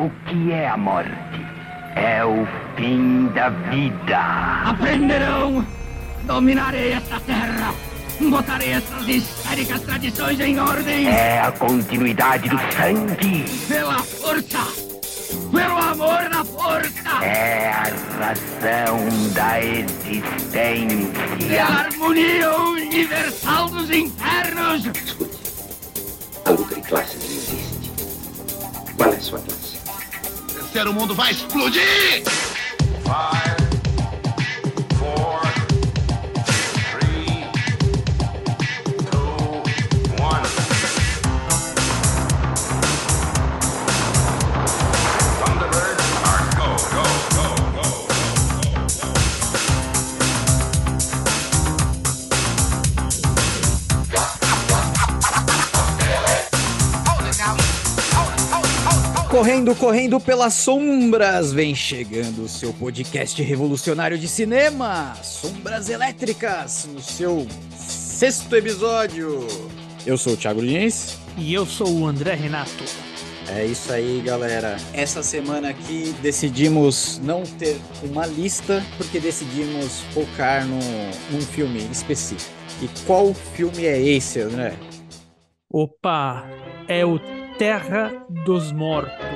O que é a morte? É o fim da vida. Aprenderão! Dominarei esta terra! Botarei essas histéricas tradições em ordem! É a continuidade do sangue. Pela força! Pelo amor da força! É a razão da existência. Pela harmonia universal dos infernos! Escute, a luta de classes existe. Qual é a sua classe? O mundo vai explodir! Correndo, correndo pelas sombras, vem chegando o seu podcast revolucionário de cinema, Sombras Elétricas, no seu sexto episódio. Eu sou o Thiago Lins. E eu sou o André Renato. É isso aí, galera. Essa semana aqui decidimos não ter uma lista, porque decidimos focar no, num filme específico. E qual filme é esse, André? Opa, é o Terra dos Mortos.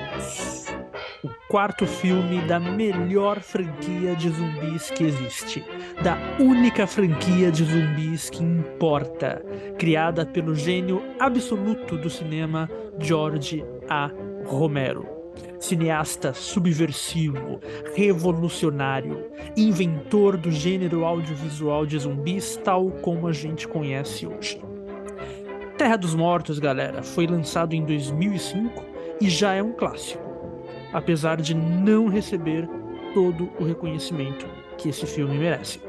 O quarto filme da melhor franquia de zumbis que existe. Da única franquia de zumbis que importa. Criada pelo gênio absoluto do cinema, George A. Romero. Cineasta subversivo, revolucionário, inventor do gênero audiovisual de zumbis tal como a gente conhece hoje. Terra dos Mortos, galera, foi lançado em 2005 e já é um clássico, apesar de não receber todo o reconhecimento que esse filme merece.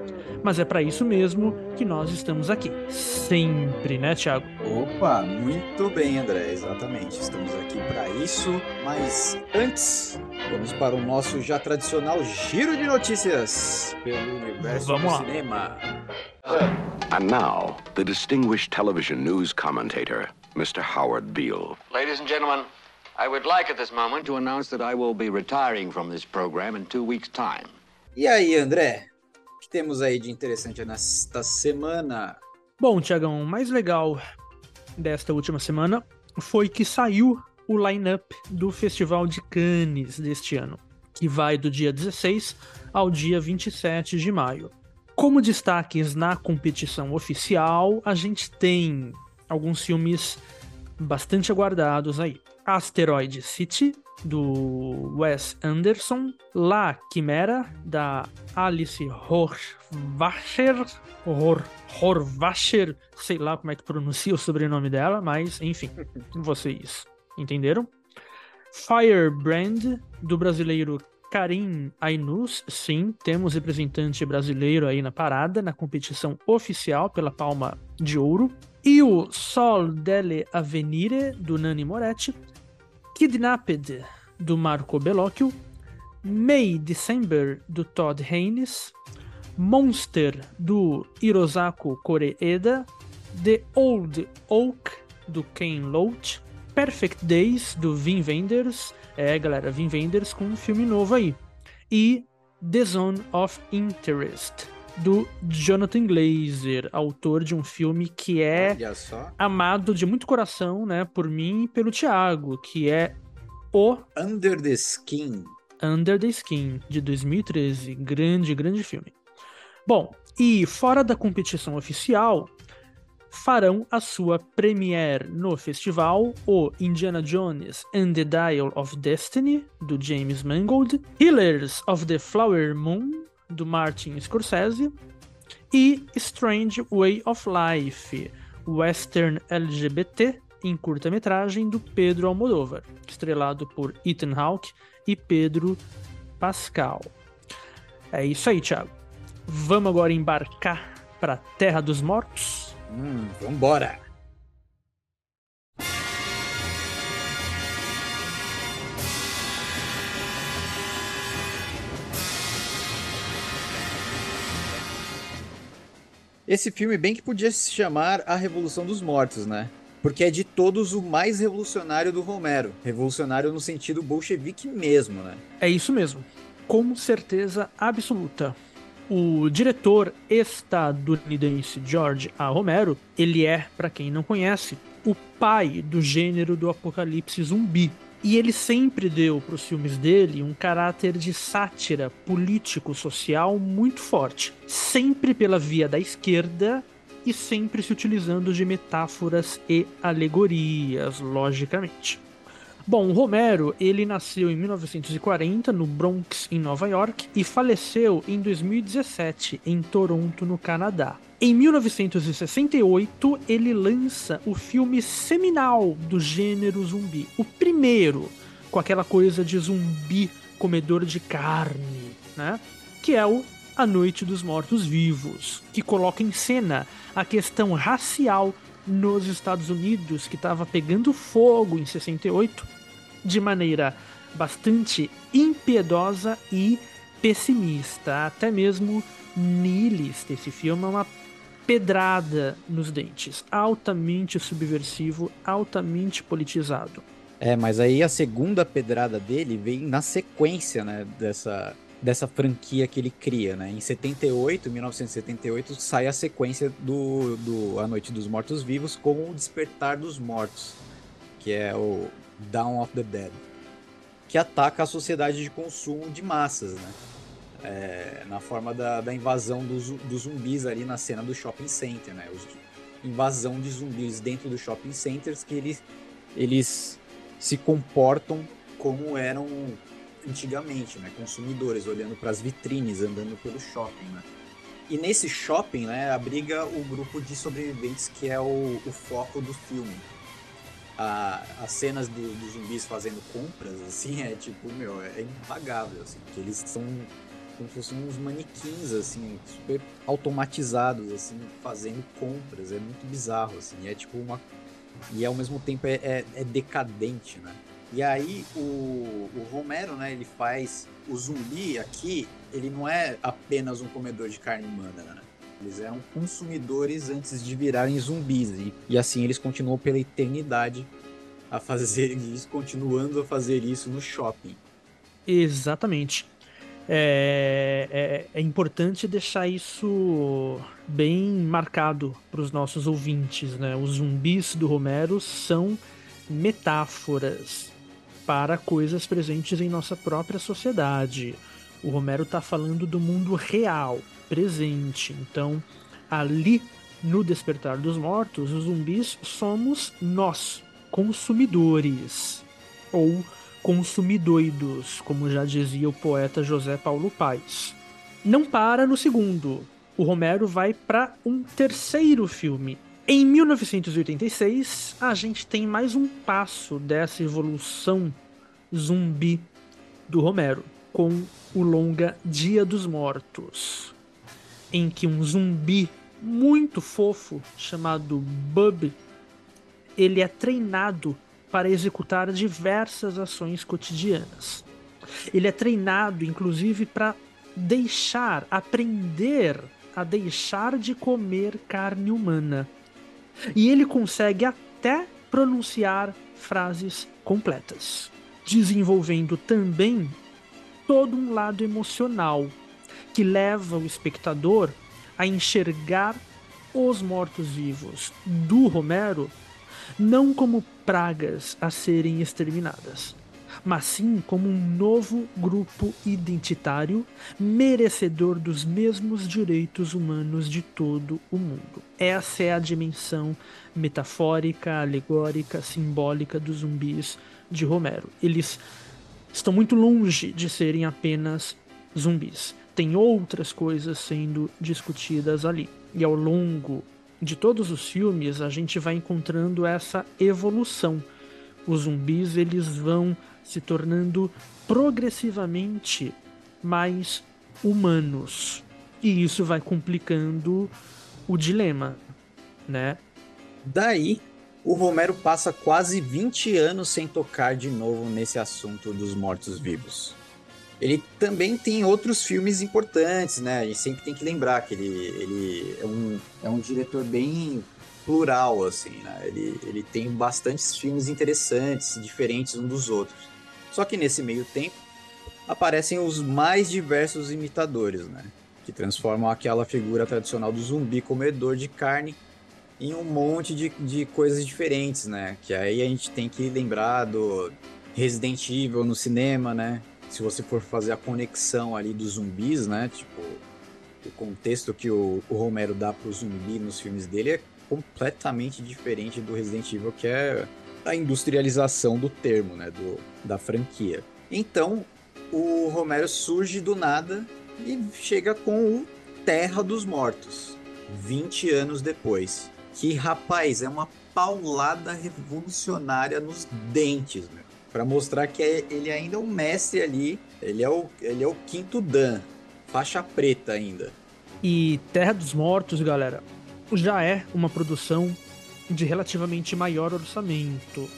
Mas é para isso mesmo que nós estamos aqui. Sempre, né, Thiago? Opa, muito bem, André, exatamente. Estamos aqui para isso, mas antes, vamos para o nosso já tradicional giro de notícias pelo universo Vamos do lá. cinema. And now, the distinguished television news commentator, Mr. Howard Beale. Ladies and gentlemen, I would like at this moment to announce that I will be retiring from this program in two weeks' time. E aí, André? O que temos aí de interessante nesta semana? Bom, Tiagão, o mais legal desta última semana foi que saiu o line-up do Festival de Cannes deste ano, que vai do dia 16 ao dia 27 de maio. Como destaques na competição oficial, a gente tem alguns filmes bastante aguardados aí. Asteroid City, do Wes Anderson, La Quimera, da Alice Horvacher, Hor, Horvacher, sei lá como é que pronuncia o sobrenome dela, mas enfim, vocês entenderam? Firebrand, do brasileiro Karim Ainus, sim, temos representante brasileiro aí na parada, na competição oficial pela Palma de Ouro. E o Sol delle Avenire, do Nani Moretti. Kidnapped, do Marco Bellocchio. May December, do Todd Haynes. Monster, do Hirosako Koreeda. The Old Oak, do Ken Loach. Perfect Days, do Vin Wenders. É, galera, Vin Wenders com um filme novo aí. E The Zone of Interest, do Jonathan Glazer, autor de um filme que é amado de muito coração, né, por mim e pelo Thiago, que é o Under the Skin. Under the Skin, de 2013. Grande, grande filme. Bom, e fora da competição oficial, farão a sua premiere no festival o Indiana Jones and the Dial of Destiny, do James Mangold, Healers of the Flower Moon, do Martin Scorsese, e Strange Way of Life, western LGBT em curta-metragem do Pedro Almodóvar, estrelado por Ethan Hawke e Pedro Pascal. É isso aí, Thiago. Vamos agora embarcar para Terra dos Mortos? Hum, vambora. Esse filme bem que podia se chamar A Revolução dos Mortos, né? Porque é de todos o mais revolucionário do Romero. Revolucionário no sentido bolchevique mesmo, né? É isso mesmo. Com certeza absoluta. O diretor estadunidense George A. Romero, ele é, para quem não conhece, o pai do gênero do apocalipse zumbi. E ele sempre deu para os filmes dele um caráter de sátira político-social muito forte, sempre pela via da esquerda e sempre se utilizando de metáforas e alegorias, logicamente. Bom, Romero, ele nasceu em 1940 no Bronx, em Nova York, e faleceu em 2017 em Toronto, no Canadá. Em 1968, ele lança o filme seminal do gênero zumbi, o primeiro, com aquela coisa de zumbi comedor de carne, né? Que é o A Noite dos Mortos Vivos, que coloca em cena a questão racial nos Estados Unidos, que estava pegando fogo em 68, de maneira bastante impiedosa e pessimista, até mesmo nihilista. Esse filme é uma pedrada nos dentes, altamente subversivo, altamente politizado. É, mas aí a segunda pedrada dele vem na sequência, né, dessa, dessa franquia que ele cria, né? Em 78, 1978, sai a sequência do, do A Noite dos Mortos Vivos com o Despertar dos Mortos, que é o Dawn of the Dead, que ataca a sociedade de consumo de massas, né? É, na forma da, da invasão dos, dos, zumbis ali na cena do shopping center, né? Os, invasão de zumbis dentro dos shopping centers que eles, eles se comportam como eram antigamente, né? Consumidores, olhando para as vitrines, andando pelo shopping, né? E nesse shopping, né, abriga o grupo de sobreviventes que é o, o foco do filme a, as cenas do, dos zumbis fazendo compras, assim, é tipo, meu, é impagável, assim, porque eles são como se fossem uns manequins, assim, super automatizados, assim, fazendo compras, é muito bizarro, assim, é tipo uma... E ao mesmo tempo é, é, é decadente, né? E aí o, o Romero, né, ele faz o zumbi aqui, ele não é apenas um comedor de carne humana, né? Eles eram consumidores antes de virarem zumbis. E, e assim eles continuam pela eternidade a fazer isso, continuando a fazer isso no shopping. Exatamente. É, é, é importante deixar isso bem marcado para os nossos ouvintes. Né? Os zumbis do Romero são metáforas para coisas presentes em nossa própria sociedade. O Romero está falando do mundo real, presente. Então, ali no Despertar dos Mortos, os zumbis somos nós, consumidores. Ou consumidoidos, como já dizia o poeta José Paulo Paes. Não para no segundo. O Romero vai para um terceiro filme. Em 1986, a gente tem mais um passo dessa evolução zumbi do Romero, com o longa Dia dos Mortos em que um zumbi muito fofo chamado Bub ele é treinado para executar diversas ações cotidianas. Ele é treinado, inclusive, para deixar, aprender a deixar de comer carne humana. E ele consegue até pronunciar frases completas, desenvolvendo também todo um lado emocional que leva o espectador a enxergar os mortos-vivos do Romero não como pragas a serem exterminadas, mas sim como um novo grupo identitário merecedor dos mesmos direitos humanos de todo o mundo. Essa é a dimensão metafórica, alegórica, simbólica dos zumbis de Romero. Eles estão muito longe de serem apenas zumbis tem outras coisas sendo discutidas ali. E ao longo de todos os filmes, a gente vai encontrando essa evolução. Os zumbis eles vão se tornando progressivamente mais humanos. E isso vai complicando o dilema, né? Daí, o Romero passa quase 20 anos sem tocar de novo nesse assunto dos mortos-vivos. Ele também tem outros filmes importantes, né? A gente sempre tem que lembrar que ele, ele é, um, é um diretor bem plural, assim, né? Ele, ele tem bastantes filmes interessantes, diferentes um dos outros. Só que nesse meio tempo aparecem os mais diversos imitadores, né? Que transformam aquela figura tradicional do zumbi comedor de carne em um monte de, de coisas diferentes, né? Que aí a gente tem que lembrar do Resident Evil no cinema, né? Se você for fazer a conexão ali dos zumbis, né? Tipo, o contexto que o, o Romero dá pro zumbi nos filmes dele é completamente diferente do Resident Evil, que é a industrialização do termo, né? Do, da franquia. Então, o Romero surge do nada e chega com o Terra dos Mortos, 20 anos depois. Que, rapaz, é uma paulada revolucionária nos dentes, meu. Pra mostrar que é- ele ainda é um mestre ali, ele é o, ele é o quinto Dan, faixa preta ainda. E Terra dos Mortos, galera, já é uma produção de relativamente maior orçamento.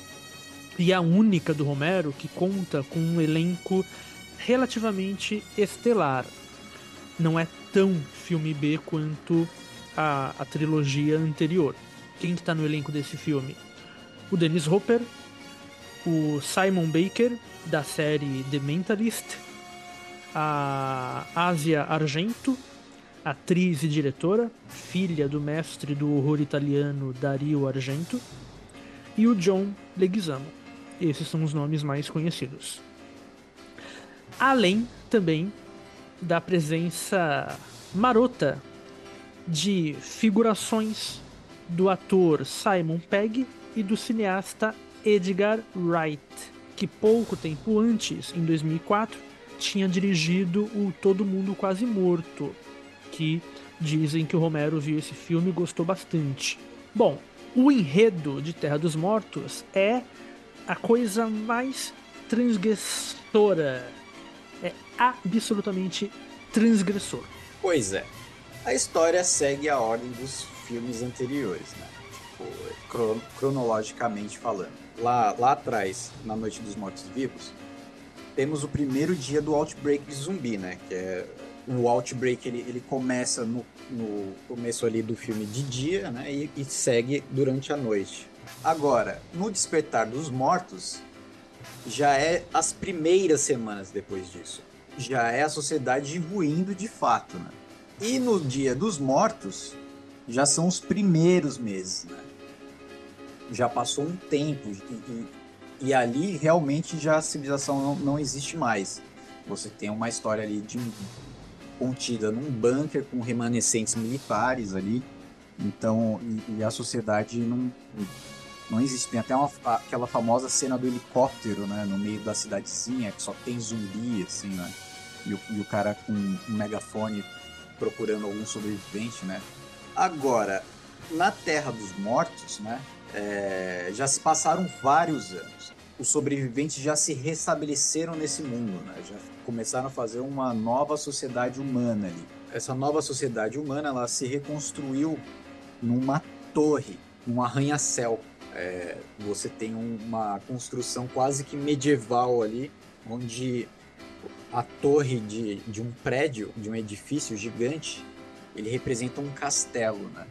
E a única do Romero que conta com um elenco relativamente estelar. Não é tão filme B quanto a, a trilogia anterior. Quem que tá no elenco desse filme? O Dennis Hopper, o Simon Baker, da série The Mentalist, a Asia Argento, atriz e diretora, filha do mestre do horror italiano Dario Argento, e o John Leguizamo. Esses são os nomes mais conhecidos. Além também da presença marota de figurações do ator Simon Pegg e do cineasta Edgar Wright, que pouco tempo antes, em 2004, tinha dirigido o Todo Mundo Quase Morto, que dizem que o Romero viu esse filme e gostou bastante. Bom, o enredo de Terra dos Mortos é a coisa mais transgressora. É absolutamente transgressor. Pois é. A história segue a ordem dos filmes anteriores, né? Tipo, cro- cronologicamente falando. Lá, lá atrás, na Noite dos Mortos Vivos, temos o primeiro dia do Outbreak de zumbi, né? Que é o Outbreak, ele, ele começa no, no começo ali do filme de dia, né? E, e segue durante a noite. Agora, no Despertar dos Mortos, já é as primeiras semanas depois disso. Já é a sociedade ruindo de fato, né? E no Dia dos Mortos, já são os primeiros meses, né? Já passou um tempo e, e- ali realmente já a civilização não, não existe mais. Você tem uma história ali de contida num bunker com remanescentes militares ali. Então, e, e a sociedade não, não existe. Tem até uma, aquela famosa cena do helicóptero, né? No meio da cidadezinha, que só tem zumbi, assim, né? E o, e o cara com um megafone procurando algum sobrevivente, né? Agora, na Terra dos Mortos, né? É, já se passaram vários anos. Os sobreviventes já se restabeleceram nesse mundo, né? Já começaram a fazer uma nova sociedade humana ali. Essa nova sociedade humana, ela se reconstruiu numa torre, num arranha-céu. É, você tem um- uma construção quase que medieval ali, onde a torre de, de um prédio, de um edifício gigante, ele representa um castelo, né?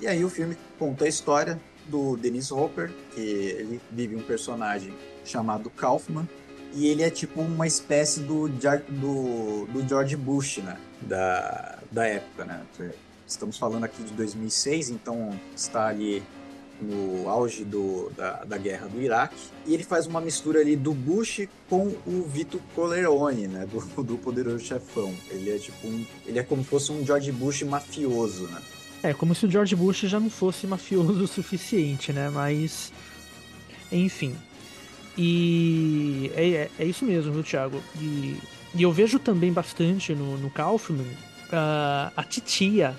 E aí o filme conta a história do Dennis Hopper, que ele vive um personagem chamado Kaufman, e ele é tipo uma espécie do, do, do George Bush, né? Da, da época, né? Estamos falando aqui de 2006, então está ali no auge do, da, da guerra do Iraque. E ele faz uma mistura ali do Bush com o Vito Corleone, né? Do, do Poderoso Chefão. Ele é tipo um, Ele é como se fosse um George Bush mafioso, né? É, como se o George Bush já não fosse mafioso o suficiente, né? Mas. Enfim. E é, é, é isso mesmo, viu, Thiago? E, e eu vejo também bastante no, no Kaufman ah, a titia.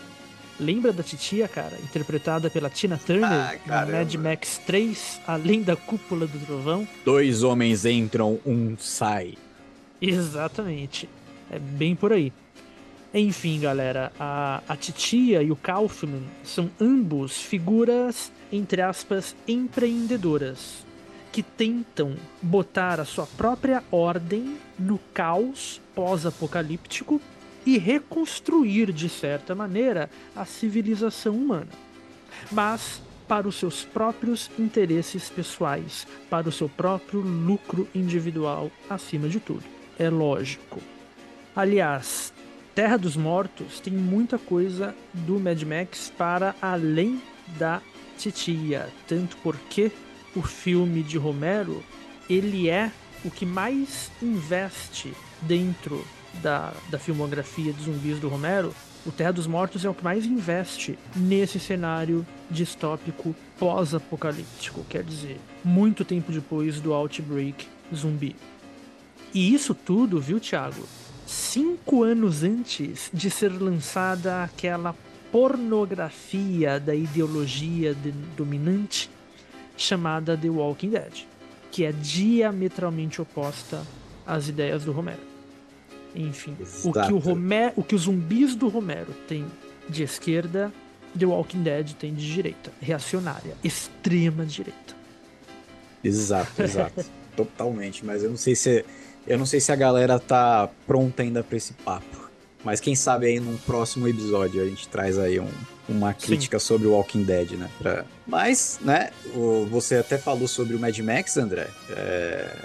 Lembra da titia, cara? Interpretada pela Tina Turner Ah, no. Mad Max 3, Além da Cúpula do Trovão. Dois homens entram, um sai. Exatamente. É bem por aí. Enfim, galera, a, a Titia e o Kaufman são ambos figuras, entre aspas, empreendedoras, que tentam botar a sua própria ordem no caos pós-apocalíptico e reconstruir, de certa maneira, a civilização humana. mas para os seus próprios interesses pessoais, para o seu próprio lucro individual acima de tudo. É lógico. Aliás, Terra dos Mortos tem muita coisa do Mad Max para além da titia, tanto porque o filme de Romero, ele é o que mais investe dentro da, da filmografia de zumbis do Romero, o Terra dos Mortos é o que mais investe nesse cenário distópico pós-apocalíptico, quer dizer, muito tempo depois do Outbreak zumbi. E isso tudo, viu, Thiago? Cinco anos antes de ser lançada aquela pornografia da ideologia dominante chamada The Walking Dead, que é diametralmente oposta às ideias do Romero. Enfim, o que o, Romero, o que os zumbis do Romero têm de esquerda, The Walking Dead tem de direita, reacionária, extrema direita. Exato, exato. Totalmente, mas eu não sei se eu não sei se a galera tá pronta ainda para esse papo. Mas quem sabe aí num próximo episódio a gente traz aí um, uma crítica Sim. sobre o Walking Dead, né? Pra... Mas, né, o, você até falou sobre o Mad Max, André. É...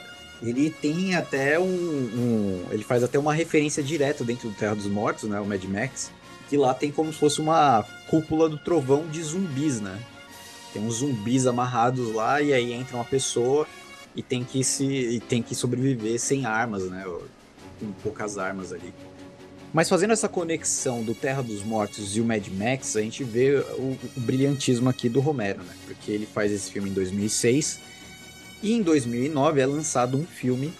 Ele tem até um, um, Ele faz até uma referência direta dentro do Terra dos Mortos, né? O Mad Max. Que lá tem como se fosse uma cúpula do trovão de zumbis, né? Tem uns zumbis amarrados lá e aí entra uma pessoa e tem que se tem que sobreviver sem armas, né? Com poucas armas ali. Mas fazendo essa conexão do Terra dos Mortos e o Mad Max, a gente vê o, o brilhantismo aqui do Romero, né? Porque ele faz esse filme em 2006 e em 2009 é lançado um filme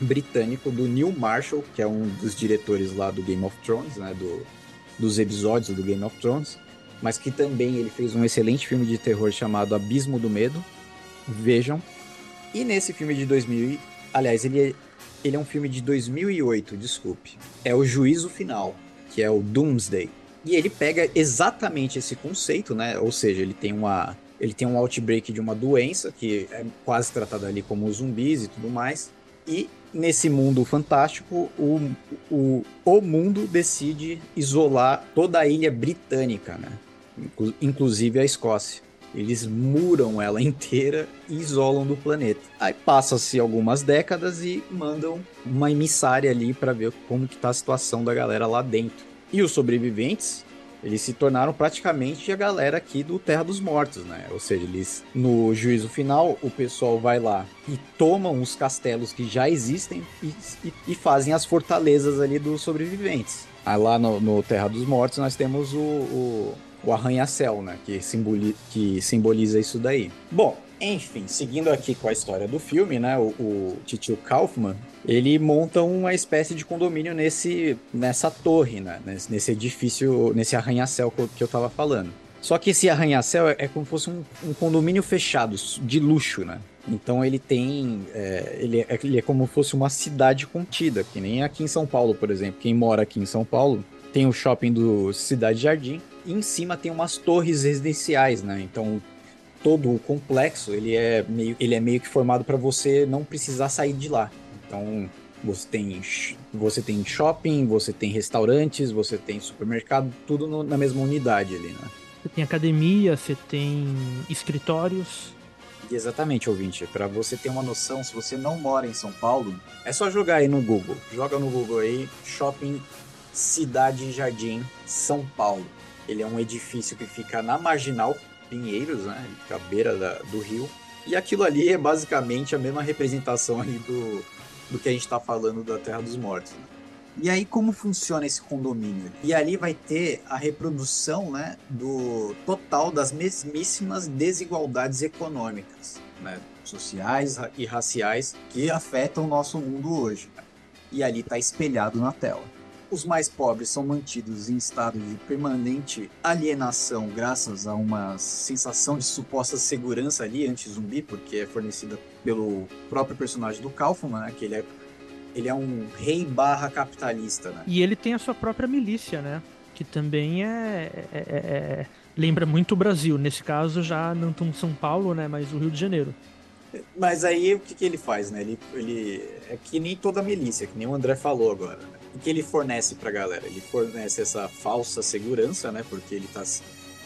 britânico do Neil Marshall, que é um dos diretores lá do Game of Thrones, né? Do, dos episódios do Game of Thrones, mas que também ele fez um excelente filme de terror chamado Abismo do Medo. Vejam. E nesse filme de 2000, aliás, ele é ele é um filme de 2008, desculpe. É o Juízo Final, que é o Doomsday. E ele pega exatamente esse conceito, né? Ou seja, ele tem uma ele tem um outbreak de uma doença que é quase tratada ali como zumbis e tudo mais. E nesse mundo fantástico, o, o, o mundo decide isolar toda a ilha britânica, né? Inclusive a Escócia. Eles muram ela inteira e isolam do planeta. Aí passa-se algumas décadas e mandam uma emissária ali para ver como que tá a situação da galera lá dentro. E os sobreviventes, eles se tornaram praticamente a galera aqui do Terra dos Mortos, né? Ou seja, eles no juízo final, o pessoal vai lá e tomam os castelos que já existem e, e, e fazem as fortalezas ali dos sobreviventes. Aí lá no, no Terra dos Mortos nós temos o, o o arranha-céu, né? Que, simboli que simboliza isso daí. Bom, enfim, seguindo aqui com a história do filme, né? O, o Titio Kaufman, ele monta uma espécie de condomínio nesse, nessa torre, né? Nesse, nesse edifício, nesse arranha-céu que eu tava falando. Só que esse arranha-céu é, é como se fosse um, um, condomínio fechado, de luxo, né? Então ele tem. É, ele, é, ele é como se fosse uma cidade contida, que nem aqui em São Paulo, por exemplo. Quem mora aqui em São Paulo tem o shopping do Cidade Jardim, e em cima tem umas torres residenciais, né? Então todo o complexo ele é meio, ele é meio que formado para você não precisar sair de lá. Então você tem, você tem shopping, você tem restaurantes, você tem supermercado, tudo no, na mesma unidade ali, né? Você tem academia, você tem escritórios. Exatamente, ouvinte. Para você ter uma noção, se você não mora em São Paulo, é só jogar aí no Google. Joga no Google aí, Shopping Cidade Jardim, São Paulo. Ele é um edifício que fica na Marginal Pinheiros, né? Ele fica à beira da, do rio. E aquilo ali é basicamente a mesma representação do, do que a gente está falando da Terra dos Mortos. Né? E aí como funciona esse condomínio? E ali vai ter a reprodução, né, do total das mesmíssimas desigualdades econômicas, né, sociais e raciais que afetam o nosso mundo hoje. E ali está espelhado na tela. Os mais pobres são mantidos em estado de permanente alienação graças a uma sensação de suposta segurança ali anti-zumbi, porque é fornecida pelo próprio personagem do Kaufman, né? Que ele é, ele é um rei barra capitalista, né? E ele tem a sua própria milícia, né? Que também é, é, é, é lembra muito o Brasil. Nesse caso, já não tão São Paulo, né? Mas o Rio de Janeiro. Mas aí o que, que ele faz, né? Ele, ele é que nem toda milícia, que nem o André falou agora, né? O que ele fornece para a galera? Ele fornece essa falsa segurança, né? Porque ele tá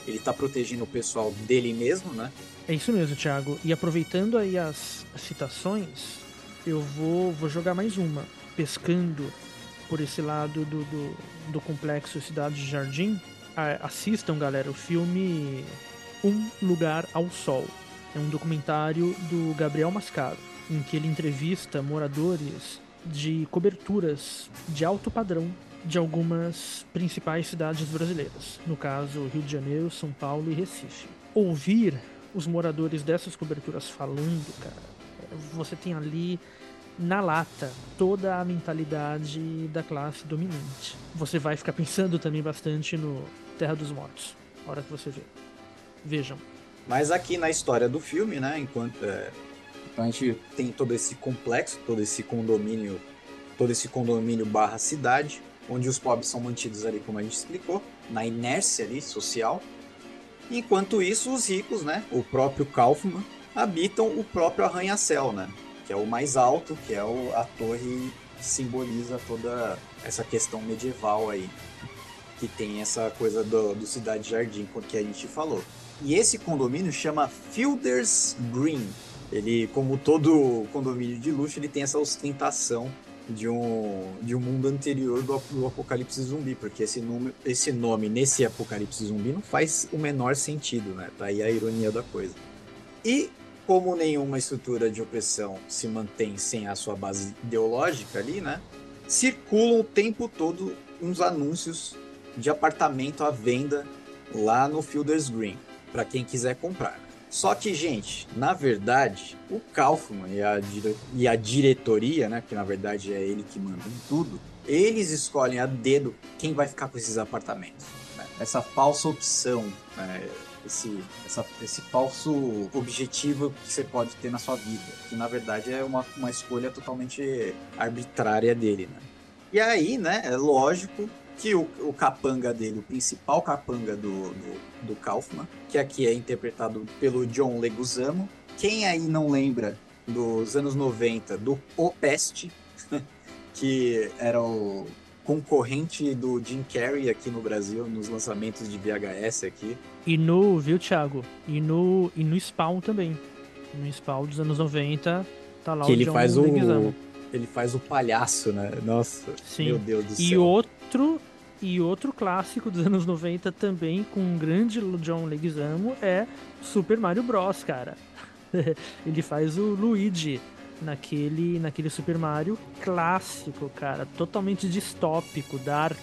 Ele tá protegendo o pessoal dele mesmo, né? É isso mesmo, Thiago. E aproveitando aí as citações, eu vou, vou jogar mais uma. Pescando por esse lado do, do, do complexo Cidade de Jardim. Assistam, galera, o filme Um Lugar ao Sol. É um documentário do Gabriel Mascaro, em que ele entrevista moradores de coberturas de alto padrão de algumas principais cidades brasileiras. No caso, Rio de Janeiro, São Paulo e Recife. Ouvir os moradores dessas coberturas falando, cara, você tem ali na lata toda a mentalidade da classe dominante. Você vai ficar pensando também bastante no Terra dos Mortos, hora que você vê. Vejam. Mas aqui na história do filme, né, enquanto é, então a gente tem todo esse complexo, todo esse condomínio, todo esse condomínio barra cidade, onde os pobres são mantidos ali, como a gente explicou, na inércia ali social. Enquanto isso, os ricos, né, o próprio Kaufman, habitam o próprio arranha-céu, né, que é o mais alto, que é o, a torre que simboliza toda essa questão medieval aí, que tem essa coisa do, do Cidade Jardim, que a gente falou. E esse condomínio chama Fielders Green. Ele, como todo condomínio de luxo, ele tem essa ostentação de um, de um mundo anterior do, do apocalipse zumbi, porque esse nome, esse nome nesse apocalipse zumbi não faz o menor sentido, né? Tá aí a ironia da coisa. E como nenhuma estrutura de opressão se mantém sem a sua base ideológica ali, né? Circulam o tempo todo uns anúncios de apartamento à venda lá no Fielders Green, para quem quiser comprar. Só que, gente, na verdade, o Kaufman e a, e a diretoria, né, que na verdade é ele que manda em tudo, eles escolhem a dedo quem vai ficar com esses apartamentos. né? Essa falsa opção, né, esse, essa- esse falso objetivo que você pode ter na sua vida, que na verdade é uma, uma escolha totalmente arbitrária dele, né? E aí, né, é lógico que o, o capanga dele, o principal capanga do, do, do Kaufman, que aqui é interpretado pelo John Leguizamo. Quem aí não lembra dos anos 90 do O Peste, que era o concorrente do Jim Carrey aqui no Brasil, nos lançamentos de VHS aqui. E no, viu, Thiago? E no, e no Spawn também. No Spawn dos anos 90, tá lá que o ele John faz o Leguizamo. ele faz o palhaço, né? Nossa, Sim. meu Deus do E céu. outro e outro clássico dos anos 90 também com um grande John Leguizamo é Super Mario Bros, cara. Ele faz o Luigi naquele naquele Super Mario clássico, cara, totalmente distópico, dark.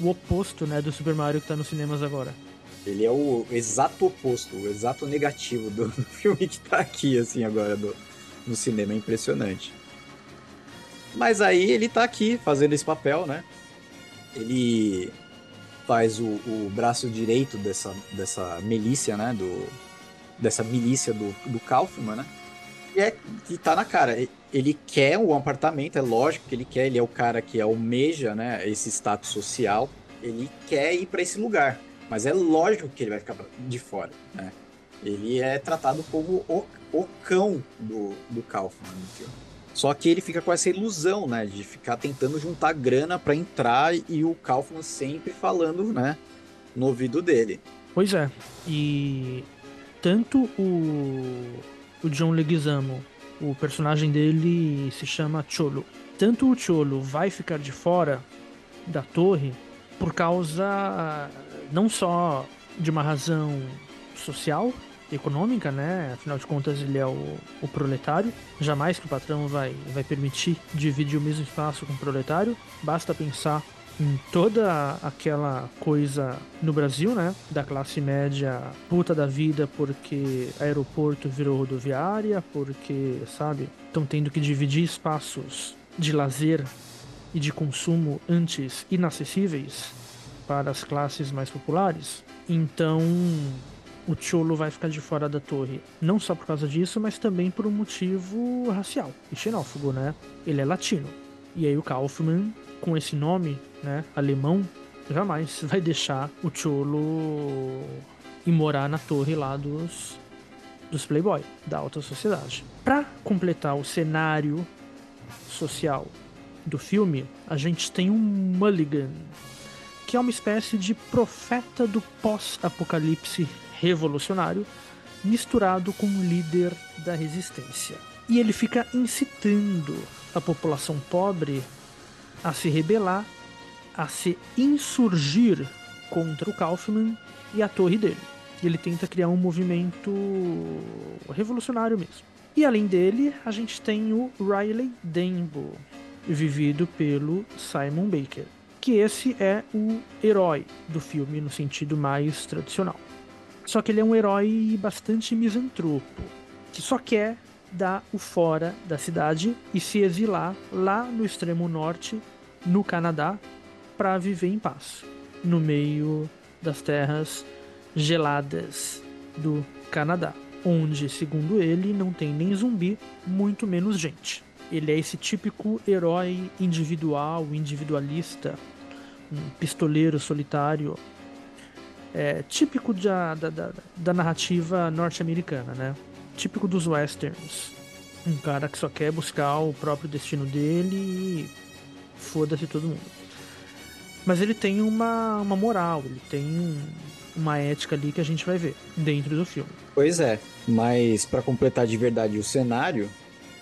O oposto, né, do Super Mario que tá nos cinemas agora. Ele é o exato oposto, o exato negativo do, filme que tá aqui, assim, agora do, no cinema. É impressionante. Mas aí ele tá aqui fazendo esse papel, né? Ele faz o, o braço direito dessa, dessa milícia, né? Do, dessa milícia do, do Kaufman, né? E é que tá na cara. E- Ele quer um apartamento, é lógico que ele quer, ele é o cara que almeja, né? Esse status social. Ele quer ir para esse lugar. Mas é lógico que ele vai ficar de fora, né? Ele é tratado como o, o cão do, do Kaufman no filme. Só que ele fica com essa ilusão, né? De ficar tentando juntar grana para entrar e o Kaufman sempre falando, né? No ouvido dele. Pois é. E tanto o, o John Leguizamo, o personagem dele se chama Cholo. Tanto o Cholo vai ficar de fora da torre por causa não só de uma razão social, econômica, né? Afinal de contas, ele é o, o proletário. Jamais que o patrão vai, vai permitir dividir o mesmo espaço com o proletário. Basta pensar em toda aquela coisa no Brasil, né? Da classe média puta da vida porque aeroporto virou rodoviária, porque, sabe, estão tendo que dividir espaços de lazer e de consumo antes inacessíveis para as classes mais populares. Então, o Cholo vai ficar de fora da torre, não só por causa disso, mas também por um motivo racial e xenófobo, né? Ele é latino. E aí o Kaufman, com esse nome, né, alemão, jamais vai deixar o Cholo ir morar na torre lá dos dos playboy, da alta sociedade. Para completar o cenário social do filme, a gente tem um Mulligan, que é uma espécie de profeta do pós-apocalipse revolucionário, misturado com um líder da resistência. E ele fica incitando a população pobre a se rebelar, a se insurgir contra o Kaufman e a torre dele. Ele tenta criar um movimento revolucionário mesmo. E além dele, a gente tem o Riley Denbo, vivido pelo Simon Baker, que esse é o herói do filme no sentido mais tradicional. Só que ele é um herói bastante misantropo, que só quer dar o fora da cidade e se exilar lá no extremo norte, no Canadá, para viver em paz, no meio das terras geladas do Canadá, onde, segundo ele, não tem nem zumbi, muito menos gente. Ele é esse típico herói individual, individualista, um pistoleiro solitário, é, típico da, da, da, da narrativa norte-americana, né? Típico dos westerns. Um cara que só quer buscar o próprio destino dele e foda-se todo mundo. Mas ele tem uma, uma moral, ele tem um, uma ética ali que a gente vai ver dentro do filme. Pois é, mas para completar de verdade o cenário,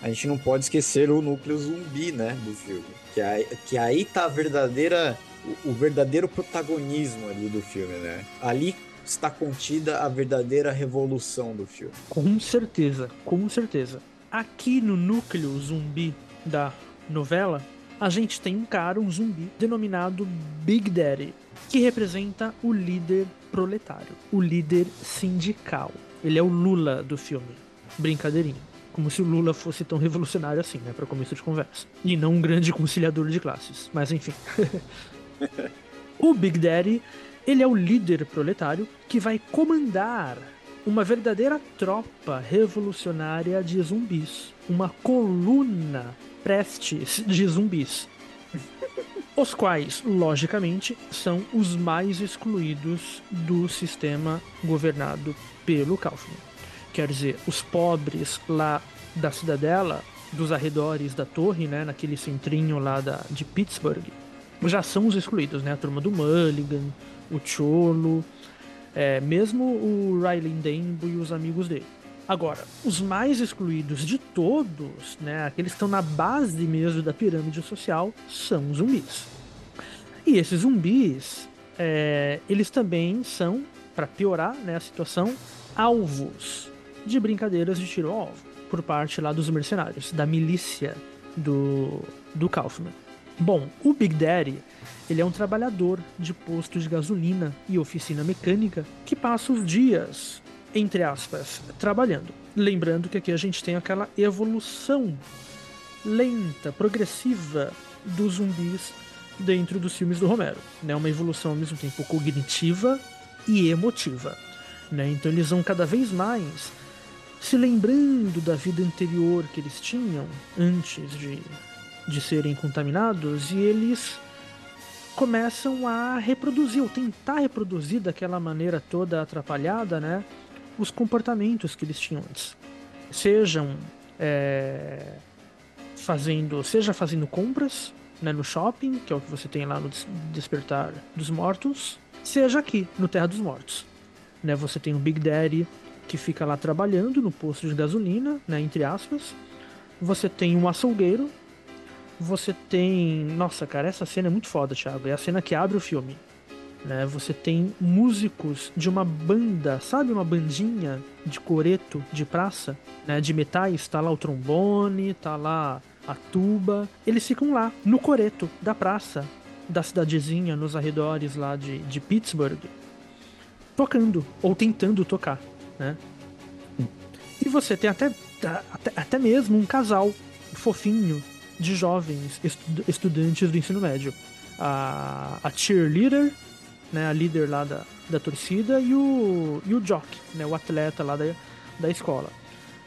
a gente não pode esquecer o núcleo zumbi, né, do filme. Que aí, que aí tá a verdadeira, o, verdadeiro protagonismo ali do filme, né? Ali está contida a verdadeira revolução do filme. Com certeza, com certeza. Aqui no núcleo zumbi da novela, a gente tem um cara, um zumbi, denominado Big Daddy, que representa o líder proletário, o líder sindical. Ele é o Lula do filme. Brincadeirinha. Como se o Lula fosse tão revolucionário assim, né, para começo de conversa. E não um grande conciliador de classes. Mas enfim. o Big Daddy, ele é o líder proletário que vai comandar uma verdadeira tropa revolucionária de zumbis, uma coluna prestes de zumbis. Os quais, logicamente, são os mais excluídos do sistema governado pelo Kaufman. Quer dizer, os pobres lá da cidadela, dos arredores da torre, né, naquele centrinho lá da, de Pittsburgh, já são os excluídos, né? A turma do Mulligan, o Cholo, é, mesmo o Riley Denbo e os amigos dele. Agora, os mais excluídos de todos, né, aqueles que estão na base mesmo da pirâmide social, são os zumbis. E esses zumbis, é, eles também são, para piorar né, a situação, alvos de brincadeiras de tiro ao alvo por parte lá dos mercenários, da milícia do, do Kaufman. Bom, o Big Daddy, ele é um trabalhador de posto de gasolina e oficina mecânica que passa os dias, entre aspas, trabalhando. Lembrando que aqui a gente tem aquela evolução lenta, progressiva dos zumbis dentro dos filmes do Romero, né? Uma evolução ao mesmo tempo cognitiva e emotiva, né? Então eles vão cada vez mais se lembrando da vida anterior que eles tinham antes de, de serem contaminados e eles começam a reproduzir ou tentar reproduzir daquela maneira toda atrapalhada, né? Os comportamentos que eles tinham antes, sejam é, fazendo, seja fazendo compras né, no shopping, que é o que você tem lá no Despertar dos Mortos, seja aqui no Terra dos Mortos. Né, você tem o Big Daddy que fica lá trabalhando no posto de gasolina, né, entre aspas. Você tem um açougueiro. Você tem. Nossa, cara, essa cena é muito foda, Thiago. É a cena que abre o filme. Né? Você tem músicos de uma banda, sabe uma bandinha de coreto de praça, né? De metais, tá lá o trombone, tá lá a tuba. Eles ficam lá, no coreto da praça da cidadezinha, nos arredores lá de, de Pittsburgh, tocando, ou tentando tocar né? E você tem até, até, até mesmo um casal fofinho de jovens estu estudantes do ensino médio. A, a cheerleader, né, a líder lá da, da torcida, e o, e o jock, né, o atleta lá da, da escola,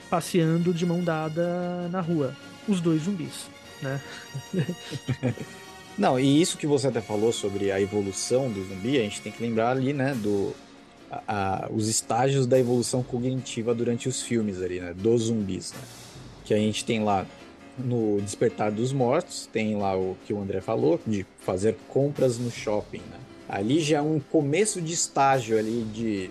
passeando de mão dada na rua. Os dois zumbis, né? Não, e isso que você até falou sobre a evolução do zumbi, a gente tem que lembrar ali, né, do, a, os estágios da evolução cognitiva durante os filmes ali, né? Dos zumbis, né? Que a gente tem lá no Despertar dos Mortos, tem lá o que o André falou, de fazer compras no shopping, né? Ali já é um começo de estágio ali de,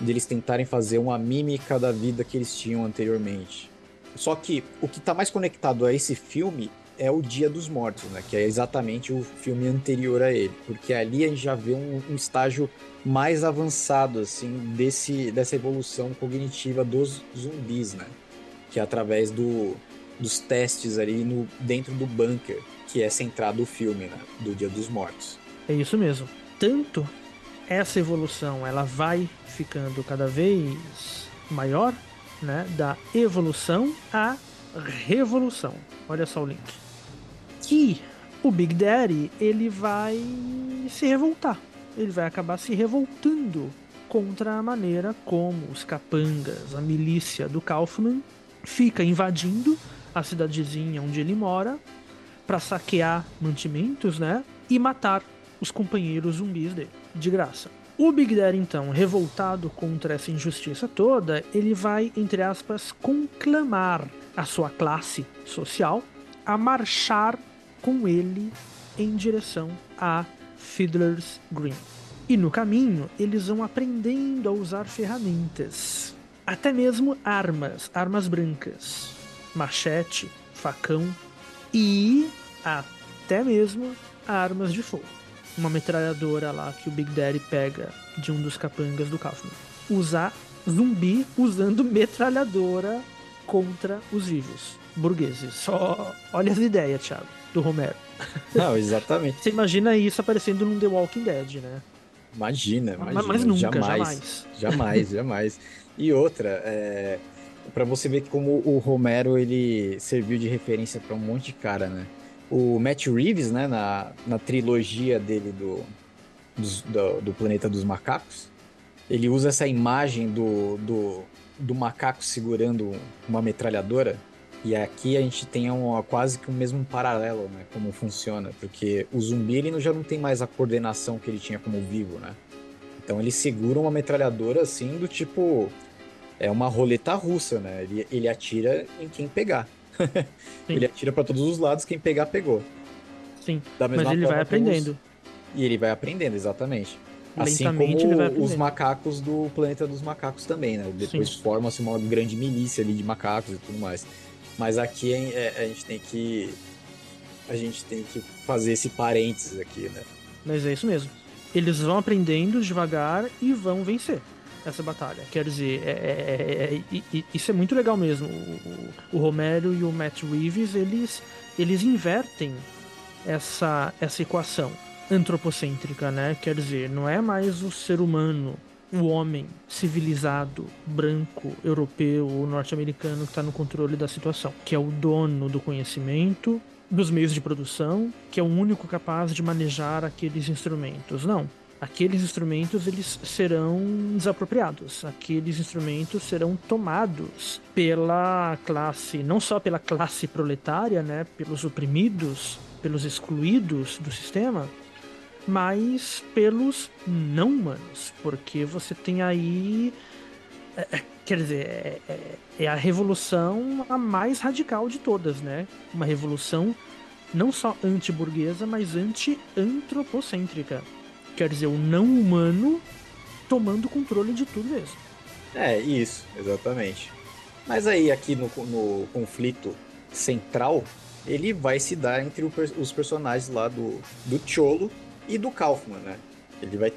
de eles tentarem fazer uma mímica da vida que eles tinham anteriormente. Só que o que tá mais conectado a esse filme é o Dia dos Mortos, né? Que é exatamente o filme anterior a ele. Porque ali a gente já vê um, um estágio mais avançado, assim, desse, dessa evolução cognitiva dos zumbis, né? Que é através do, dos testes ali no, dentro do bunker, que é centrado o filme, né? Do Dia dos Mortos. É isso mesmo. Tanto essa evolução, ela vai ficando cada vez maior, né? Da evolução à revolução. Olha só o link. Que o Big Daddy, ele vai se revoltar. Ele vai acabar se revoltando contra a maneira como os capangas, a milícia do Kaufman, fica invadindo a cidadezinha onde ele mora para saquear mantimentos, né? E matar os companheiros zumbis dele, de graça. O Big Daddy, então, revoltado contra essa injustiça toda, ele vai, entre aspas, conclamar a sua classe social a marchar com ele em direção a Fiddler's Green. E no caminho, eles vão aprendendo a usar ferramentas, até mesmo armas, armas brancas, machete, facão e até mesmo armas de fogo. Uma metralhadora lá que o Big Daddy pega de um dos capangas do Kaufman. Usar zumbi usando metralhadora contra os vivos burgueses. Só olha as ideias, Thiago, do Romero. Não, exatamente. Você imagina isso aparecendo num The Walking Dead, né? Imagina, imagina. Mas, mas nunca, jamais. jamais. Jamais, jamais. E outra, é, para você ver como o Romero ele serviu de referência para um monte de cara, né? O Matt Reeves, né, na, na trilogia dele do, do, do Planeta dos Macacos, ele usa essa imagem do, do, do macaco segurando uma metralhadora. E aqui a gente tem um, quase que o mesmo paralelo, né? Como funciona. Porque o zumbi ele já não tem mais a coordenação que ele tinha como vivo, né? Então ele segura uma metralhadora assim do tipo. É uma roleta russa, né? Ele, ele atira em quem pegar. ele atira para todos os lados, quem pegar, pegou. Sim. Da mesma Mas ele vai como os- aprendendo. E ele vai aprendendo, exatamente. Assim como os aprendendo. macacos do planeta dos macacos também, né? Depois forma-se uma grande milícia ali de macacos e tudo mais. Mas aqui é- é- a gente tem que. A gente tem que fazer esse parênteses aqui, né? Mas é isso mesmo. Eles vão aprendendo devagar e vão vencer essa batalha. Quer dizer, é- é- é- é- isso é muito legal mesmo. O- o Romero e o Matt Reeves, eles, eles invertem essa, essa equação antropocêntrica, né? Quer dizer, não é mais o ser humano, o homem civilizado, branco, europeu ou norte-americano que está no controle da situação, que é o dono do conhecimento, dos meios de produção, que é o único capaz de manejar aqueles instrumentos. Não. Aqueles instrumentos eles serão desapropriados. Aqueles instrumentos serão tomados pela classe, não só pela classe proletária, né, pelos oprimidos, pelos excluídos do sistema, mas pelos não humanos, porque você tem aí é, é, quer dizer, é, é- é a revolução a mais radical de todas, né? Uma revolução não só anti-burguesa, mas anti-antropocêntrica. Quer dizer, o não humano tomando controle de tudo mesmo. É, isso, exatamente. Mas aí, aqui no, no conflito central, ele vai se dar entre o os personagens lá do, do Cholo e do Kaufman, né? Ele vai.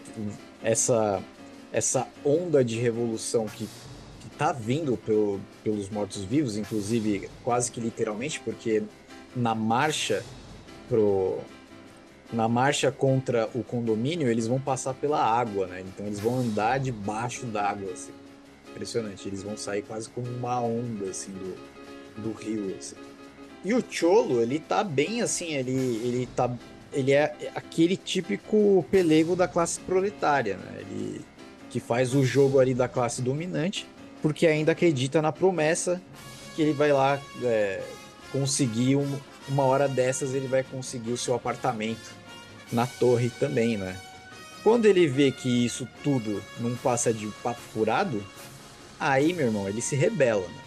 Essa, essa onda de revolução que, que tá vindo pelo, pelos mortos-vivos, inclusive quase que literalmente, porque na marcha pro. Na marcha contra o condomínio, eles vão passar pela água, né? Então eles vão andar debaixo d'água, assim. Impressionante. Eles vão sair quase como uma onda, assim, do, do rio, assim. E o Cholo, ele tá bem assim, ele, ele tá. Ele é aquele típico pelego da classe proletária, né? Ele que faz o jogo ali da classe dominante, porque ainda acredita na promessa que ele vai lá é, conseguir um- uma hora dessas, ele vai conseguir o seu apartamento na torre também, né? Quando ele vê que isso tudo não passa de papo furado, aí, meu irmão, ele se rebela, né?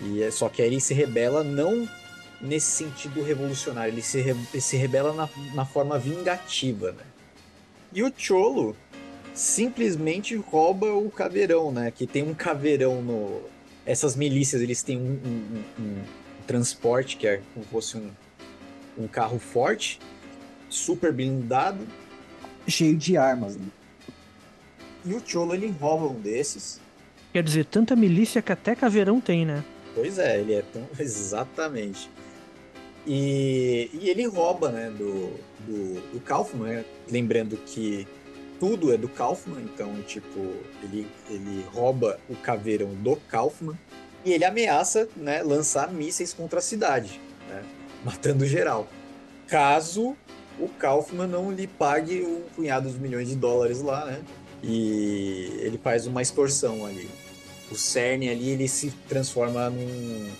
E é, só que aí ele se rebela não nesse sentido revolucionário, ele se, re- se rebela na, na forma vingativa, né? E o Cholo simplesmente rouba o caveirão, né? Que tem um caveirão no. Essas milícias, eles têm um, um- um- um transporte que é como se fosse um, um carro forte, super blindado. Cheio de armas, né? E o Cholo ele rouba um desses. Quer dizer, tanta milícia que até caveirão tem, né? Pois é, ele é tão. Exatamente. E, e ele rouba, né, do, do, do Kaufman, né? Lembrando que tudo é do Kaufman, então, tipo, ele, ele rouba o caveirão do Kaufman e ele ameaça, né, lançar mísseis contra a cidade, né, matando geral. Caso o Kaufman não lhe pague um punhado de milhões de dólares lá, né? E ele faz uma extorsão ali. O CERN ali, ele se transforma num,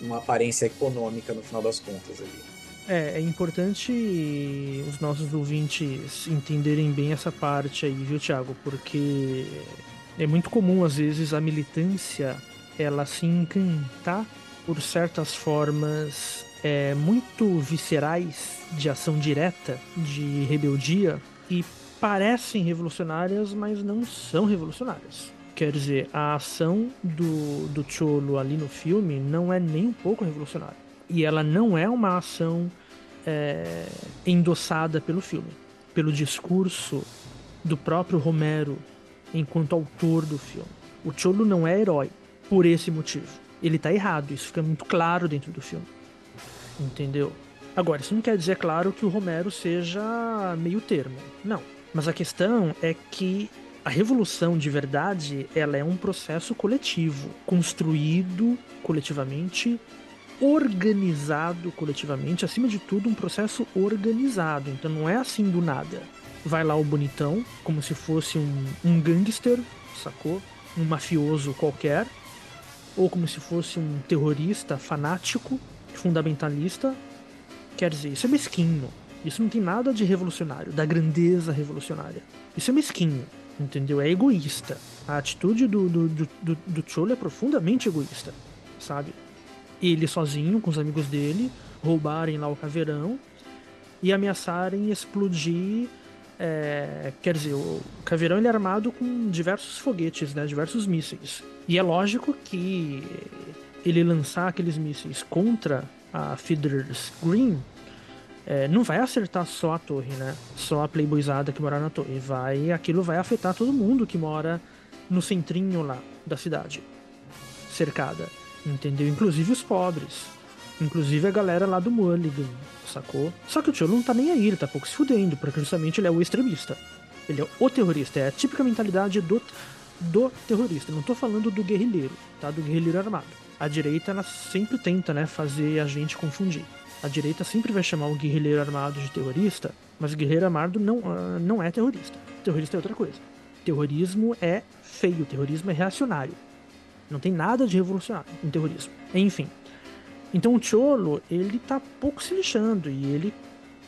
numa aparência econômica no final das contas ali. É, é importante os nossos ouvintes entenderem bem essa parte aí, viu, Thiago? Porque é muito comum, às vezes, a militância ela se encantar por certas formas é, muito viscerais de ação direta, de rebeldia, e parecem revolucionárias, mas não são revolucionárias. Quer dizer, a ação do, do Cholo ali no filme não é nem um pouco revolucionária. E ela não é uma ação é, endossada pelo filme, pelo discurso do próprio Romero enquanto autor do filme. O Cholo não é herói por esse motivo. Ele tá errado, isso fica muito claro dentro do filme. Entendeu? Agora, isso não quer dizer, claro, que o Romero seja meio termo. Não. Mas a questão é que a revolução de verdade, ela é um processo coletivo, construído coletivamente, organizado coletivamente, acima de tudo, um processo organizado. Então não é assim do nada. Vai lá o bonitão, como se fosse um, um gangster, sacou? Um mafioso qualquer, ou como se fosse um terrorista fanático, fundamentalista. Quer dizer, isso é mesquinho. Isso não tem nada de revolucionário, da grandeza revolucionária. Isso é mesquinho, entendeu? É egoísta. A atitude do, do, do, do, do Cholo é profundamente egoísta, sabe? Ele sozinho, com os amigos dele, roubarem lá o caveirão e ameaçarem explodir. É, quer dizer, o caveirão ele é armado com diversos foguetes, né, diversos mísseis. E é lógico que ele lançar aqueles mísseis contra a Feeders Green é, não vai acertar só a torre, né? Só a playboyzada que mora na torre. Vai, aquilo vai afetar todo mundo que mora no centrinho lá da cidade, cercada, entendeu? Inclusive os pobres, inclusive a galera lá do Mulligan, sacou? Só que o Cholo não tá nem aí, ele tá pouco se fudendo, porque justamente ele é o extremista. Ele é o terrorista, é a típica mentalidade do, do terrorista. Não tô falando do guerrilheiro, tá? Do guerrilheiro armado. A direita, ela sempre tenta, né, fazer a gente confundir. A direita sempre vai chamar o guerrilheiro armado de terrorista, mas o guerrilheiro armado não, ah, não é terrorista. Terrorista é outra coisa. Terrorismo é feio, terrorismo é reacionário. Não tem nada de revolucionário em terrorismo. Enfim. Então o Cholo, ele tá pouco se lixando e ele,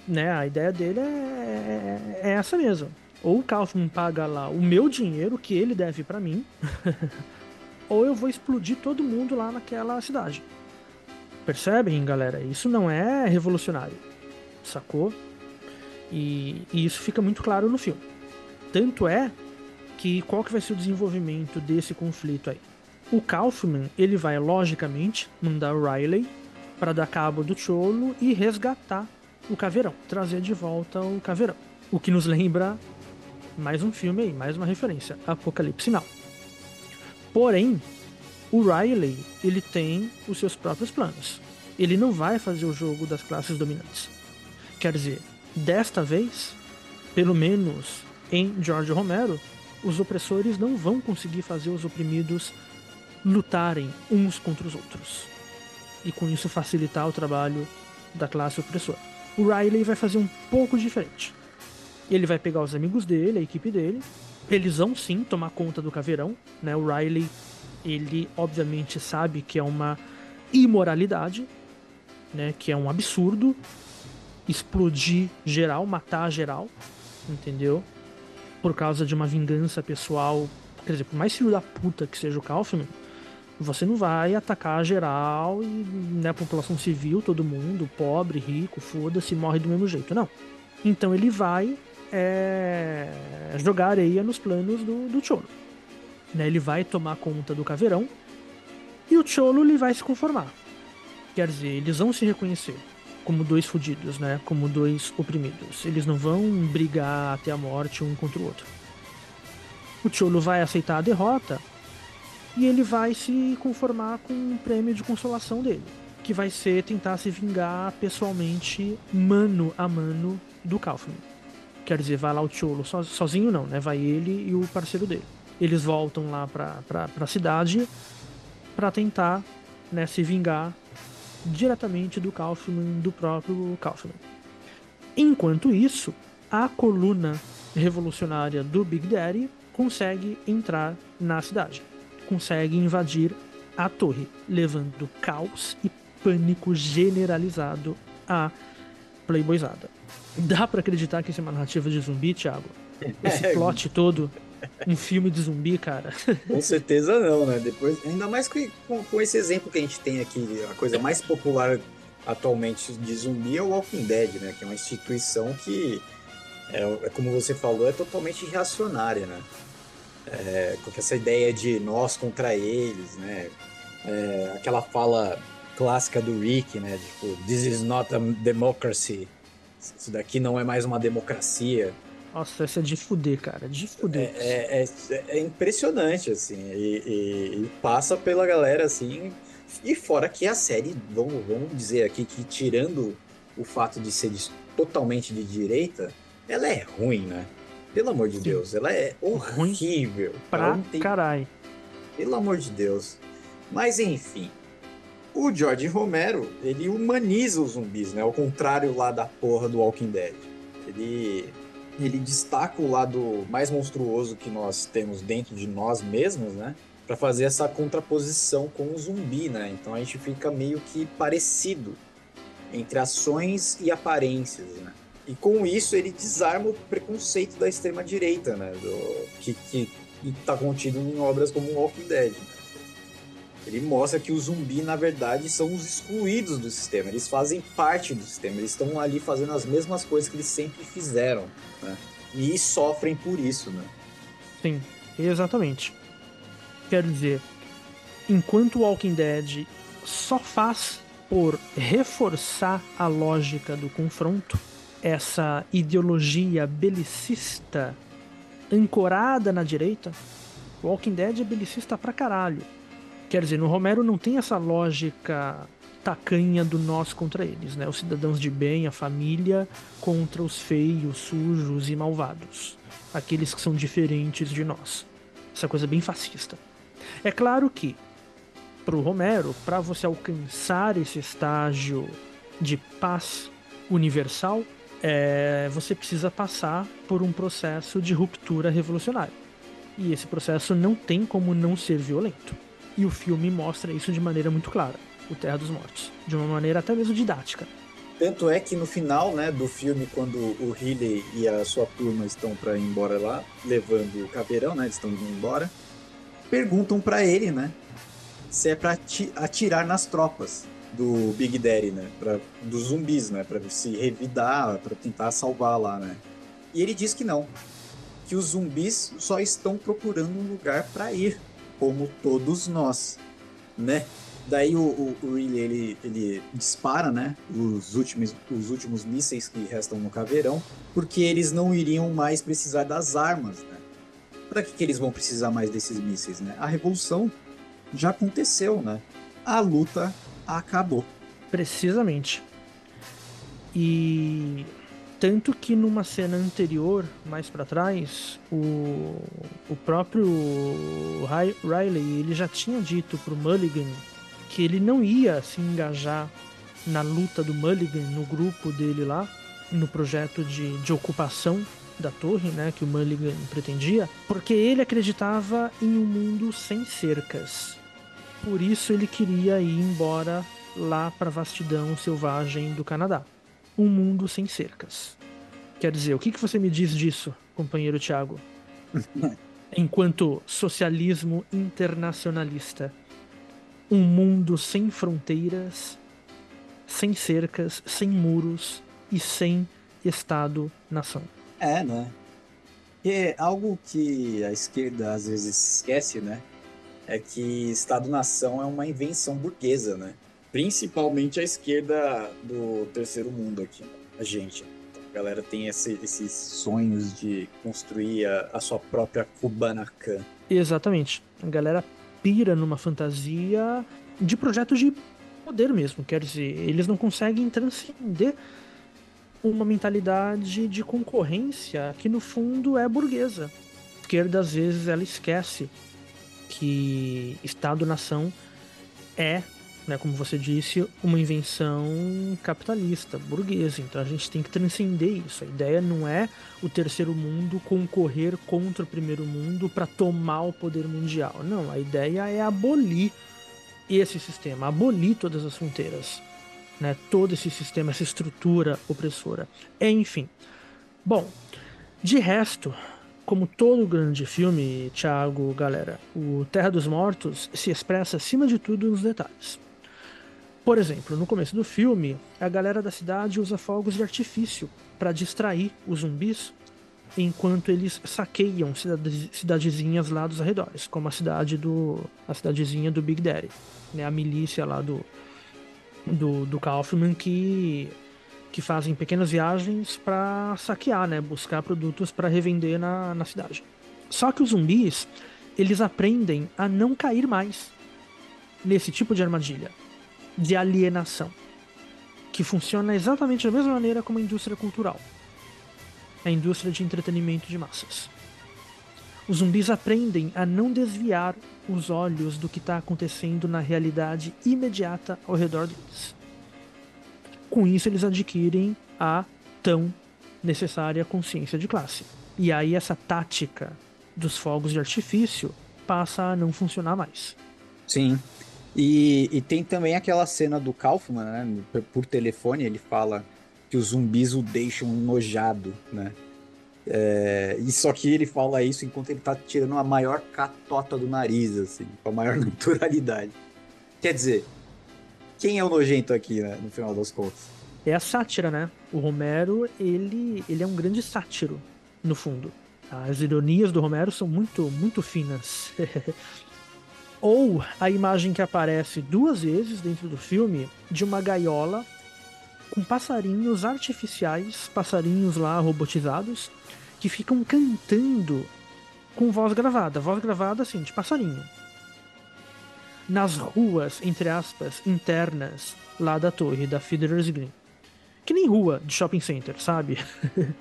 né, a ideia dele é, é essa mesmo. Ou o Kaufman paga lá o meu dinheiro que ele deve pra mim, ou eu vou explodir todo mundo lá naquela cidade. Percebem, galera? Isso não é revolucionário, sacou? E, e isso fica muito claro no filme. Tanto é que qual que vai ser o desenvolvimento desse conflito aí? O Kaufman, ele vai logicamente mandar o Riley para dar cabo do Cholo e resgatar o Caveirão, trazer de volta o Caveirão. O que nos lembra mais um filme aí, mais uma referência, Apocalipse Now. Porém, o Riley, ele tem os seus próprios planos. Ele não vai fazer o jogo das classes dominantes. Quer dizer, desta vez, pelo menos em George Romero, os opressores não vão conseguir fazer os oprimidos lutarem uns contra os outros. E com isso facilitar o trabalho da classe opressora. O Riley vai fazer um pouco diferente. Ele vai pegar os amigos dele, a equipe dele. Eles vão sim tomar conta do caveirão. Né? O Riley, ele obviamente sabe que é uma imoralidade, né? que é um absurdo explodir geral, matar geral, entendeu? Por causa de uma vingança pessoal. Quer dizer, por mais filho da puta que seja o Kaufman, você não vai atacar geral e né, a população civil, todo mundo, pobre, rico, foda-se, morre do mesmo jeito. Não. Então ele vai é jogar areia nos planos do, do Cholo. Né, ele vai tomar conta do caveirão e o Cholo ele vai se conformar. Quer dizer, eles vão se reconhecer como dois fudidos, né? Como dois oprimidos. Eles não vão brigar até a morte um contra o outro. O Cholo vai aceitar a derrota e ele vai se conformar com um prêmio de consolação dele, que vai ser tentar se vingar pessoalmente, mano a mano, do Kaufman. Quer dizer, vai lá o so, sozinho não, né? Vai ele e o parceiro dele. Eles voltam lá pra, pra, pra cidade para tentar né, se vingar diretamente do Kaufman, do próprio Kaufman. Enquanto isso, a coluna revolucionária do Big Daddy consegue entrar na cidade, consegue invadir a torre, levando caos e pânico generalizado à Playboyzada. Dá para acreditar que isso é uma narrativa de zumbi, Thiago? Esse plot todo, um filme de zumbi, cara. Com certeza não, né? Depois, ainda mais que, com, com esse exemplo que a gente tem aqui, a coisa mais popular atualmente de zumbi é o Walking Dead, né? Que é uma instituição que, é, é como você falou, é totalmente reacionária, né? É, com essa ideia de nós contra eles, né? É, aquela fala clássica do Rick, né? Tipo, this is not a democracy. Isso daqui não é mais uma democracia. Nossa, essa é de fuder, cara, de fuder. É, é- é impressionante, assim, e, e- e passa pela galera, assim, e fora que a série, vamos, vamos dizer aqui que tirando o fato de ser totalmente de direita, ela é ruim, né? Pelo amor de Deus, ela é horrível. pra Ela não tem- caralho. Pelo amor de Deus. Mas enfim, o George Romero, ele humaniza os zumbis, né? Ao contrário lá da porra do Walking Dead. Ele, ele destaca o lado mais monstruoso que nós temos dentro de nós mesmos, né? Pra fazer essa contraposição com o zumbi, né? Então a gente fica meio que parecido entre ações e aparências, né? E com isso ele desarma o preconceito da extrema direita, né? Do, que, que está contido em obras como Walking Dead. Ele mostra que os zumbi, na verdade, são os excluídos do sistema. Eles fazem parte do sistema. Eles estão ali fazendo as mesmas coisas que eles sempre fizeram, né? E sofrem por isso, né? Sim, exatamente. Quer dizer, enquanto Walking Dead só faz por reforçar a lógica do confronto, essa ideologia belicista ancorada na direita, Walking Dead é belicista pra caralho. Quer dizer, no Romero não tem essa lógica tacanha do nós contra eles, né? Os cidadãos de bem, a família contra os feios, sujos e malvados. Aqueles que são diferentes de nós. Essa coisa bem fascista. É claro que, pro Romero, para você alcançar esse estágio de paz universal, é, você precisa passar por um processo de ruptura revolucionária. E esse processo não tem como não ser violento. E o filme mostra isso de maneira muito clara. O Terra dos Mortos. De uma maneira até mesmo didática. Tanto é que no final, né, do filme, quando o Healy e a sua turma estão para ir embora lá, levando o caveirão, né, eles estão indo embora, perguntam para ele, né, se é para atirar nas tropas do Big Daddy, né, pra, dos zumbis, né, para se revidar, para tentar salvar lá, né. E ele diz que não, que os zumbis só estão procurando um lugar para ir, como todos nós, né? Daí o, o, o Riley, ele, ele dispara, né, os últimos, os últimos mísseis que restam no caveirão, porque eles não iriam mais precisar das armas, né? Para que, que eles vão precisar mais desses mísseis, né? A revolução já aconteceu, né? A luta acabou. Precisamente. E tanto que numa cena anterior, mais para trás, o, o próprio Riley ele já tinha dito pro Mulligan que ele não ia se engajar na luta do Mulligan no grupo dele lá, no projeto de, de ocupação da torre, né, que o Mulligan pretendia, porque ele acreditava em um mundo sem cercas. Por isso ele queria ir embora lá para a vastidão selvagem do Canadá. Um mundo sem cercas. Quer dizer, o que, que você me diz disso, companheiro Tiago? Enquanto socialismo internacionalista. Um mundo sem fronteiras, sem cercas, sem muros e sem Estado-nação. É, né? E algo que a esquerda às vezes esquece, né? É que Estado-nação é uma invenção burguesa, né? Principalmente a esquerda do terceiro mundo aqui, a gente. A galera tem esse- esses sonhos de construir a, a sua própria Kubanacan. Exatamente. A galera pira numa fantasia de projetos de poder mesmo. Quer dizer, eles não conseguem transcender uma mentalidade de concorrência que no fundo é burguesa. A esquerda às vezes ela esquece que Estado-nação é, né, como você disse, uma invenção capitalista, burguesa. Então a gente tem que transcender isso. A ideia não é o terceiro mundo concorrer contra o primeiro mundo para tomar o poder mundial. Não, a ideia é abolir esse sistema, abolir todas as fronteiras, né? Todo esse sistema, essa estrutura opressora. Enfim. Bom, de resto, como todo grande filme, Thiago, galera, o Terra dos Mortos se expressa acima de tudo nos detalhes. Por exemplo, no começo do filme, a galera da cidade usa fogos de artifício para distrair os zumbis enquanto eles saqueiam cidade- cidadezinhas lá dos arredores, como a cidade do a cidadezinha do Big Daddy, né, a milícia lá do do, do Kaufman que que fazem pequenas viagens para saquear, né, buscar produtos para revender na, na cidade. Só que os zumbis, eles aprendem a não cair mais nesse tipo de armadilha de alienação, que funciona exatamente da mesma maneira como a indústria cultural, a indústria de entretenimento de massas. Os zumbis aprendem a não desviar os olhos do que está acontecendo na realidade imediata ao redor deles. Com isso, eles adquirem a tão necessária consciência de classe. E aí, essa tática dos fogos de artifício passa a não funcionar mais. Sim. E, e tem também aquela cena do Kaufman, né? Por, telefone, ele fala que os zumbis o deixam enojado, né? É, e só que ele fala isso enquanto ele tá tirando a maior catota do nariz, assim, com a maior naturalidade. Quer dizer, quem é o nojento aqui, né, no final das contas? É a sátira, né? O Romero, ele, ele é um grande sátiro, no fundo. As ironias do Romero são muito, muito finas. Ou a imagem que aparece duas vezes dentro do filme de uma gaiola com passarinhos artificiais, passarinhos lá robotizados, que ficam cantando com voz gravada. Voz gravada, assim, de passarinho. Nas ruas, entre aspas, internas lá da torre, da Fiddler's Green. Que nem rua de shopping center, sabe?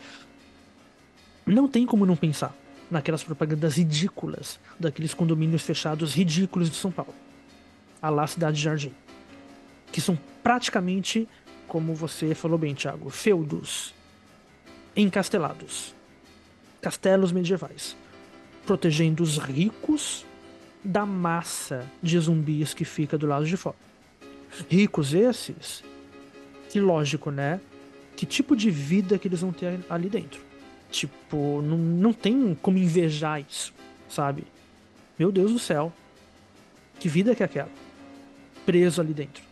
não tem como não pensar naquelas propagandas ridículas daqueles condomínios fechados ridículos de São Paulo. A lá Cidade Jardim. Que são praticamente, como você falou bem, Thiago, feudos encastelados. Castelos medievais. Protegendo os ricos da massa de zumbis que fica do lado de fora. Ricos esses, que lógico, né? Que tipo de vida que eles vão ter ali dentro? Tipo, não, não tem como invejar isso, sabe? Meu Deus do céu. Que vida que é aquela? Preso ali dentro.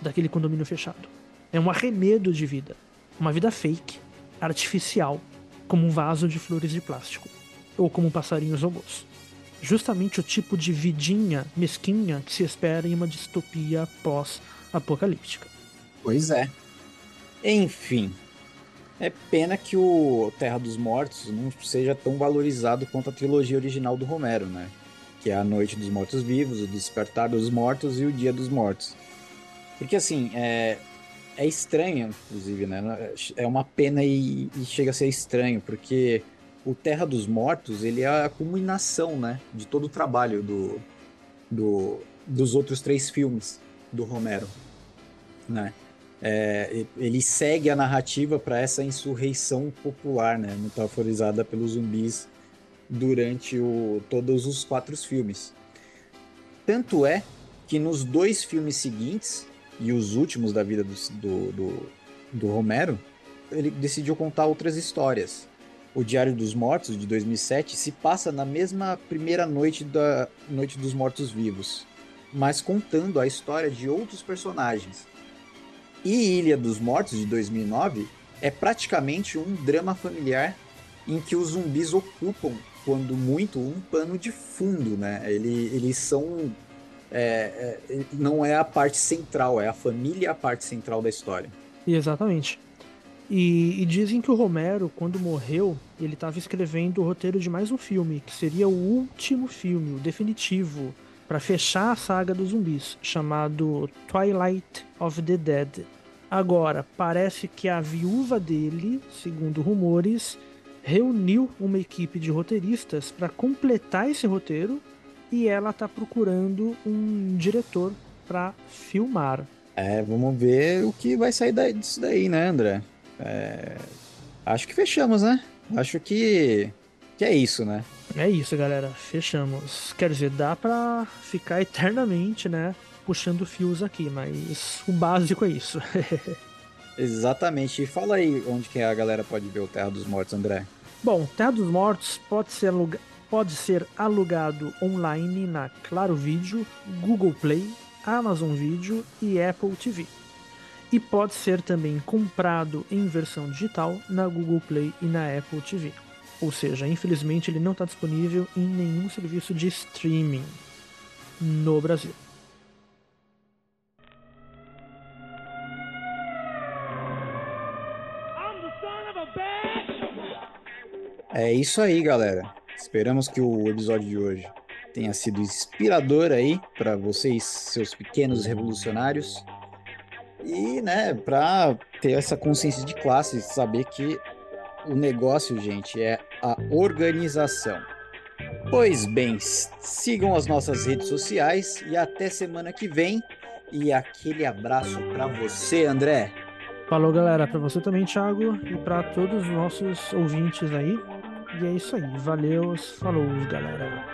Daquele condomínio fechado. É um arremedo de vida. Uma vida fake, artificial, como um vaso de flores de plástico. Ou como passarinhos robôs. Justamente o tipo de vidinha mesquinha que se espera em uma distopia pós-apocalíptica. Pois é. Enfim. É pena que o Terra dos Mortos não seja tão valorizado quanto a trilogia original do Romero, né? Que é A Noite dos Mortos Vivos, O Despertar dos Mortos e O Dia dos Mortos. Porque assim, é, é estranho, inclusive, né? É uma pena e, e chega a ser estranho, porque o Terra dos Mortos, ele é a culminação, né? De todo o trabalho do, do, dos outros três filmes do Romero, né? É, ele segue a narrativa para essa insurreição popular, né, metaforizada pelos zumbis durante o, todos os quatro filmes. Tanto é que nos dois filmes seguintes, e os últimos da vida do, do, do, do Romero, ele decidiu contar outras histórias. O Diário dos Mortos, de 2007, se passa na mesma primeira noite da Noite dos Mortos Vivos, mas contando a história de outros personagens. E Ilha dos Mortos, de 2009, é praticamente um drama familiar em que os zumbis ocupam, quando muito, um pano de fundo, né? Ele, eles são. é, é, não é a parte central, é a família a parte central da história. Exatamente. E, e dizem que o Romero, quando morreu, ele estava escrevendo o roteiro de mais um filme, que seria o último filme, o definitivo, para fechar a saga dos zumbis, chamado Twilight of the Dead. Agora, parece que a viúva dele, segundo rumores, reuniu uma equipe de roteiristas para completar esse roteiro e ela está procurando um diretor para filmar. É, vamos ver o que vai sair disso daí, né, André? É, acho que fechamos, né? Acho que, que é isso, né? É isso, galera. Fechamos. Quer dizer, dá pra ficar eternamente, né? Puxando fios aqui, mas o básico é isso. Exatamente. E fala aí onde que a galera pode ver o Terra dos Mortos, André. Bom, Terra dos Mortos pode ser, aluga- pode ser alugado online na Claro Vídeo, Google Play, Amazon Video e Apple TV. E pode ser também comprado em versão digital na Google Play e na Apple TV. Ou seja, infelizmente ele não está disponível em nenhum serviço de streaming no Brasil. É isso aí, galera. Esperamos que o episódio de hoje tenha sido inspirador aí para vocês, seus pequenos revolucionários. E, né, para ter essa consciência de classe, saber que o negócio, gente, é a organização. Pois bem, sigam as nossas redes sociais e até semana que vem. E aquele abraço para você, André. Falou, galera, para você também, Thiago, e para todos os nossos ouvintes aí. E é isso aí. Valeu, falou, galera.